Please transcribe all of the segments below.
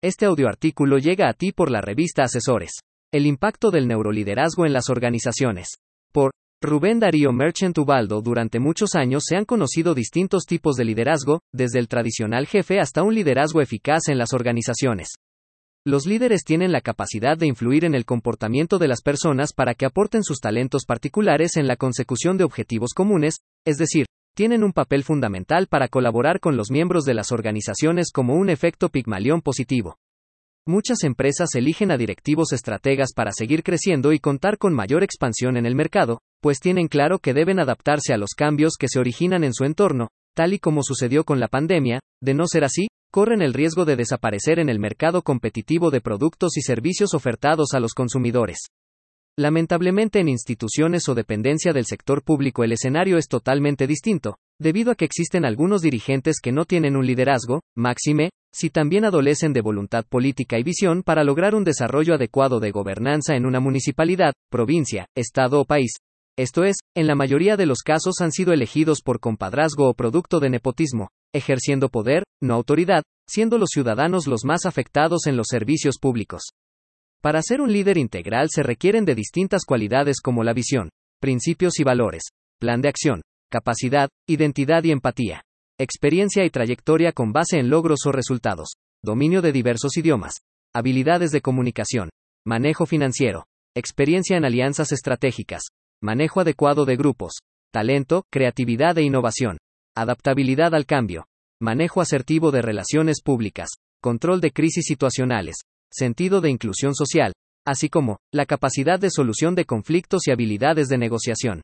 Este audioartículo llega a ti por la revista Asesores. El impacto del neuroliderazgo en las organizaciones. Por Rubén Darío Merchant Ubaldo durante muchos años se han conocido distintos tipos de liderazgo, desde el tradicional jefe hasta un liderazgo eficaz en las organizaciones. Los líderes tienen la capacidad de influir en el comportamiento de las personas para que aporten sus talentos particulares en la consecución de objetivos comunes, es decir, tienen un papel fundamental para colaborar con los miembros de las organizaciones como un efecto pigmalión positivo. Muchas empresas eligen a directivos estrategas para seguir creciendo y contar con mayor expansión en el mercado, pues tienen claro que deben adaptarse a los cambios que se originan en su entorno, tal y como sucedió con la pandemia, de no ser así, corren el riesgo de desaparecer en el mercado competitivo de productos y servicios ofertados a los consumidores. Lamentablemente en instituciones o dependencia del sector público el escenario es totalmente distinto, debido a que existen algunos dirigentes que no tienen un liderazgo, máxime, si también adolecen de voluntad política y visión para lograr un desarrollo adecuado de gobernanza en una municipalidad, provincia, estado o país. Esto es, en la mayoría de los casos han sido elegidos por compadrazgo o producto de nepotismo, ejerciendo poder, no autoridad, siendo los ciudadanos los más afectados en los servicios públicos. Para ser un líder integral se requieren de distintas cualidades como la visión, principios y valores, plan de acción, capacidad, identidad y empatía, experiencia y trayectoria con base en logros o resultados, dominio de diversos idiomas, habilidades de comunicación, manejo financiero, experiencia en alianzas estratégicas, manejo adecuado de grupos, talento, creatividad e innovación, adaptabilidad al cambio, manejo asertivo de relaciones públicas, control de crisis situacionales, sentido de inclusión social, así como la capacidad de solución de conflictos y habilidades de negociación.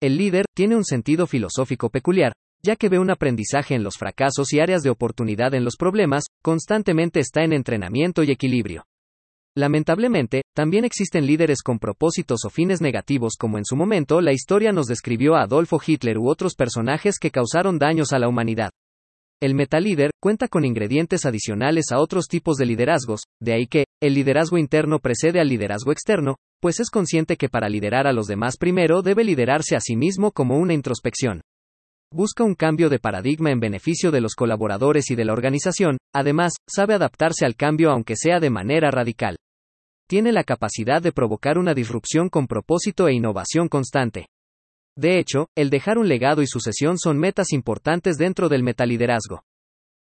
El líder tiene un sentido filosófico peculiar, ya que ve un aprendizaje en los fracasos y áreas de oportunidad en los problemas, constantemente está en entrenamiento y equilibrio. Lamentablemente, también existen líderes con propósitos o fines negativos como en su momento la historia nos describió a Adolfo Hitler u otros personajes que causaron daños a la humanidad. El metalíder cuenta con ingredientes adicionales a otros tipos de liderazgos, de ahí que, el liderazgo interno precede al liderazgo externo, pues es consciente que para liderar a los demás primero debe liderarse a sí mismo como una introspección. Busca un cambio de paradigma en beneficio de los colaboradores y de la organización, además, sabe adaptarse al cambio aunque sea de manera radical. Tiene la capacidad de provocar una disrupción con propósito e innovación constante. De hecho, el dejar un legado y sucesión son metas importantes dentro del metaliderazgo.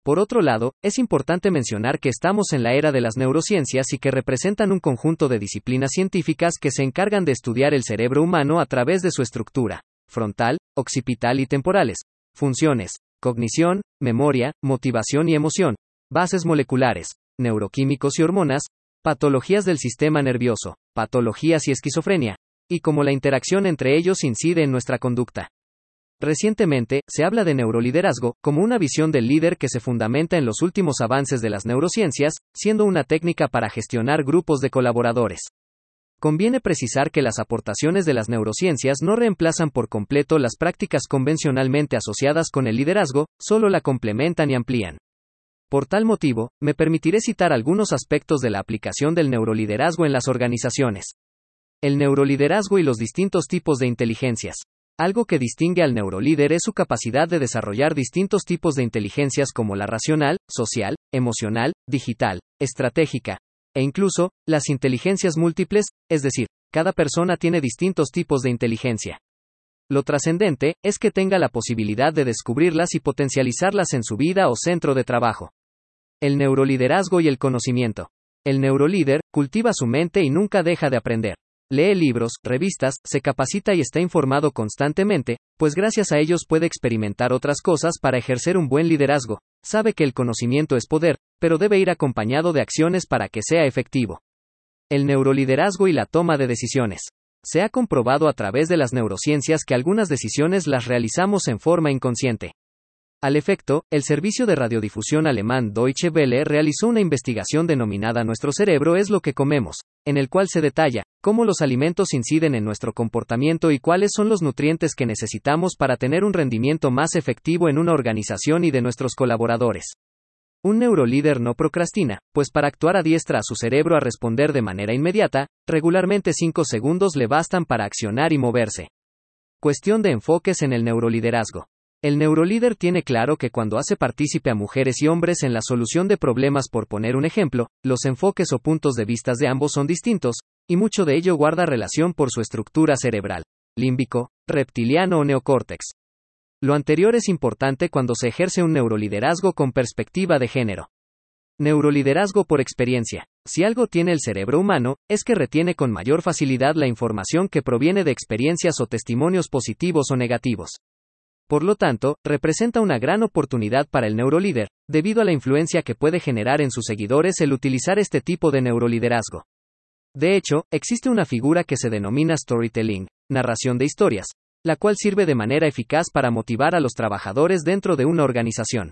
Por otro lado, es importante mencionar que estamos en la era de las neurociencias y que representan un conjunto de disciplinas científicas que se encargan de estudiar el cerebro humano a través de su estructura, frontal, occipital y temporales, funciones, cognición, memoria, motivación y emoción, bases moleculares, neuroquímicos y hormonas, patologías del sistema nervioso, patologías y esquizofrenia, y cómo la interacción entre ellos incide en nuestra conducta. Recientemente, se habla de neuroliderazgo, como una visión del líder que se fundamenta en los últimos avances de las neurociencias, siendo una técnica para gestionar grupos de colaboradores. Conviene precisar que las aportaciones de las neurociencias no reemplazan por completo las prácticas convencionalmente asociadas con el liderazgo, solo la complementan y amplían. Por tal motivo, me permitiré citar algunos aspectos de la aplicación del neuroliderazgo en las organizaciones. El neuroliderazgo y los distintos tipos de inteligencias. Algo que distingue al neurolíder es su capacidad de desarrollar distintos tipos de inteligencias como la racional, social, emocional, digital, estratégica, e incluso, las inteligencias múltiples, es decir, cada persona tiene distintos tipos de inteligencia. Lo trascendente es que tenga la posibilidad de descubrirlas y potencializarlas en su vida o centro de trabajo. El neuroliderazgo y el conocimiento. El neurolíder cultiva su mente y nunca deja de aprender. Lee libros, revistas, se capacita y está informado constantemente, pues gracias a ellos puede experimentar otras cosas para ejercer un buen liderazgo. Sabe que el conocimiento es poder, pero debe ir acompañado de acciones para que sea efectivo. El neuroliderazgo y la toma de decisiones. Se ha comprobado a través de las neurociencias que algunas decisiones las realizamos en forma inconsciente. Al efecto, el servicio de radiodifusión alemán Deutsche Welle realizó una investigación denominada Nuestro cerebro es lo que comemos, en el cual se detalla cómo los alimentos inciden en nuestro comportamiento y cuáles son los nutrientes que necesitamos para tener un rendimiento más efectivo en una organización y de nuestros colaboradores. Un neurolíder no procrastina, pues para actuar adiestra a su cerebro a responder de manera inmediata, regularmente 5 segundos le bastan para accionar y moverse. Cuestión de enfoques en el neuroliderazgo. El neurolíder tiene claro que cuando hace partícipe a mujeres y hombres en la solución de problemas, por poner un ejemplo, los enfoques o puntos de vista de ambos son distintos, y mucho de ello guarda relación por su estructura cerebral, límbico, reptiliano o neocórtex. Lo anterior es importante cuando se ejerce un neuroliderazgo con perspectiva de género. Neuroliderazgo por experiencia. Si algo tiene el cerebro humano, es que retiene con mayor facilidad la información que proviene de experiencias o testimonios positivos o negativos. Por lo tanto, representa una gran oportunidad para el neurolíder, debido a la influencia que puede generar en sus seguidores el utilizar este tipo de neuroliderazgo. De hecho, existe una figura que se denomina storytelling, narración de historias, la cual sirve de manera eficaz para motivar a los trabajadores dentro de una organización.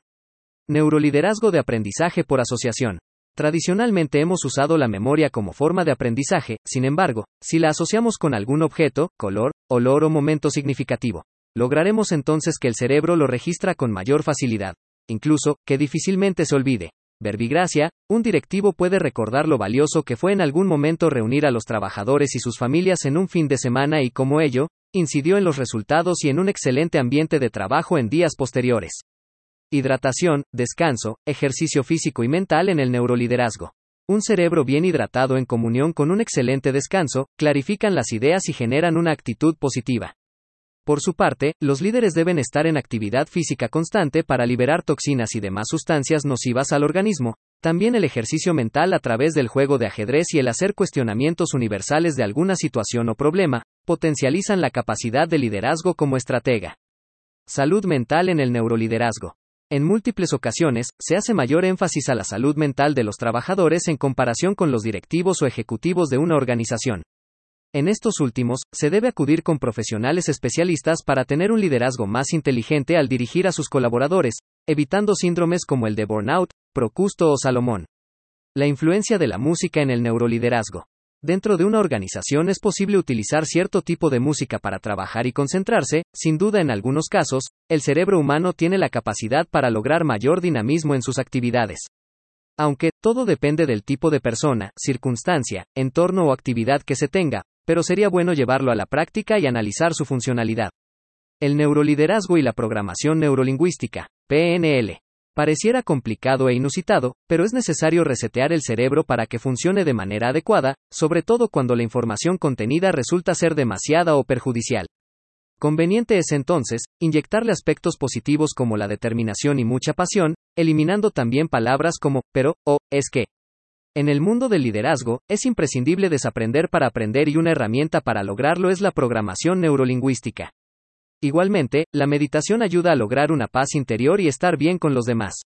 Neuroliderazgo de aprendizaje por asociación. Tradicionalmente hemos usado la memoria como forma de aprendizaje, sin embargo, si la asociamos con algún objeto, color, olor o momento significativo, Lograremos entonces que el cerebro lo registra con mayor facilidad. Incluso, que difícilmente se olvide. Verbigracia, un directivo puede recordar lo valioso que fue en algún momento reunir a los trabajadores y sus familias en un fin de semana y cómo ello, incidió en los resultados y en un excelente ambiente de trabajo en días posteriores. Hidratación, descanso, ejercicio físico y mental en el neuroliderazgo. Un cerebro bien hidratado en comunión con un excelente descanso, clarifican las ideas y generan una actitud positiva. Por su parte, los líderes deben estar en actividad física constante para liberar toxinas y demás sustancias nocivas al organismo, también el ejercicio mental a través del juego de ajedrez y el hacer cuestionamientos universales de alguna situación o problema, potencializan la capacidad de liderazgo como estratega. Salud mental en el neuroliderazgo. En múltiples ocasiones, se hace mayor énfasis a la salud mental de los trabajadores en comparación con los directivos o ejecutivos de una organización. En estos últimos, se debe acudir con profesionales especialistas para tener un liderazgo más inteligente al dirigir a sus colaboradores, evitando síndromes como el de burnout, Procusto o Salomón. La influencia de la música en el neuroliderazgo. Dentro de una organización es posible utilizar cierto tipo de música para trabajar y concentrarse, sin duda en algunos casos, el cerebro humano tiene la capacidad para lograr mayor dinamismo en sus actividades. Aunque, todo depende del tipo de persona, circunstancia, entorno o actividad que se tenga, pero sería bueno llevarlo a la práctica y analizar su funcionalidad. El neuroliderazgo y la programación neurolingüística, PNL. Pareciera complicado e inusitado, pero es necesario resetear el cerebro para que funcione de manera adecuada, sobre todo cuando la información contenida resulta ser demasiada o perjudicial. Conveniente es entonces, inyectarle aspectos positivos como la determinación y mucha pasión, eliminando también palabras como, pero, o, es que. En el mundo del liderazgo, es imprescindible desaprender para aprender y una herramienta para lograrlo es la programación neurolingüística. Igualmente, la meditación ayuda a lograr una paz interior y estar bien con los demás.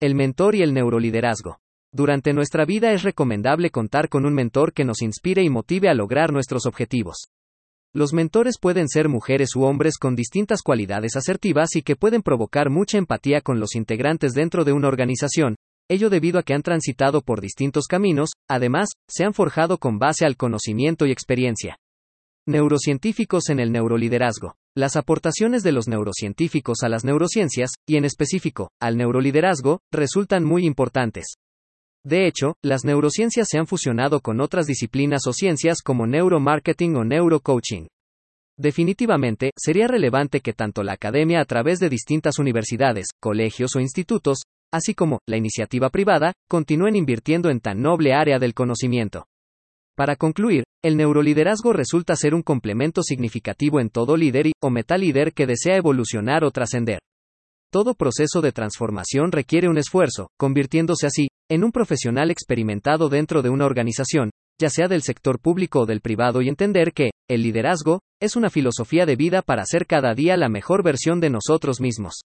El mentor y el neuroliderazgo. Durante nuestra vida es recomendable contar con un mentor que nos inspire y motive a lograr nuestros objetivos. Los mentores pueden ser mujeres u hombres con distintas cualidades asertivas y que pueden provocar mucha empatía con los integrantes dentro de una organización, ello debido a que han transitado por distintos caminos, además, se han forjado con base al conocimiento y experiencia. Neurocientíficos en el neuroliderazgo. Las aportaciones de los neurocientíficos a las neurociencias, y en específico, al neuroliderazgo, resultan muy importantes. De hecho, las neurociencias se han fusionado con otras disciplinas o ciencias como neuromarketing o neurocoaching. Definitivamente, sería relevante que tanto la academia a través de distintas universidades, colegios o institutos, así como la iniciativa privada, continúen invirtiendo en tan noble área del conocimiento. Para concluir, el neuroliderazgo resulta ser un complemento significativo en todo líder y, o metalíder que desea evolucionar o trascender. Todo proceso de transformación requiere un esfuerzo, convirtiéndose así, en un profesional experimentado dentro de una organización, ya sea del sector público o del privado y entender que, el liderazgo, es una filosofía de vida para ser cada día la mejor versión de nosotros mismos.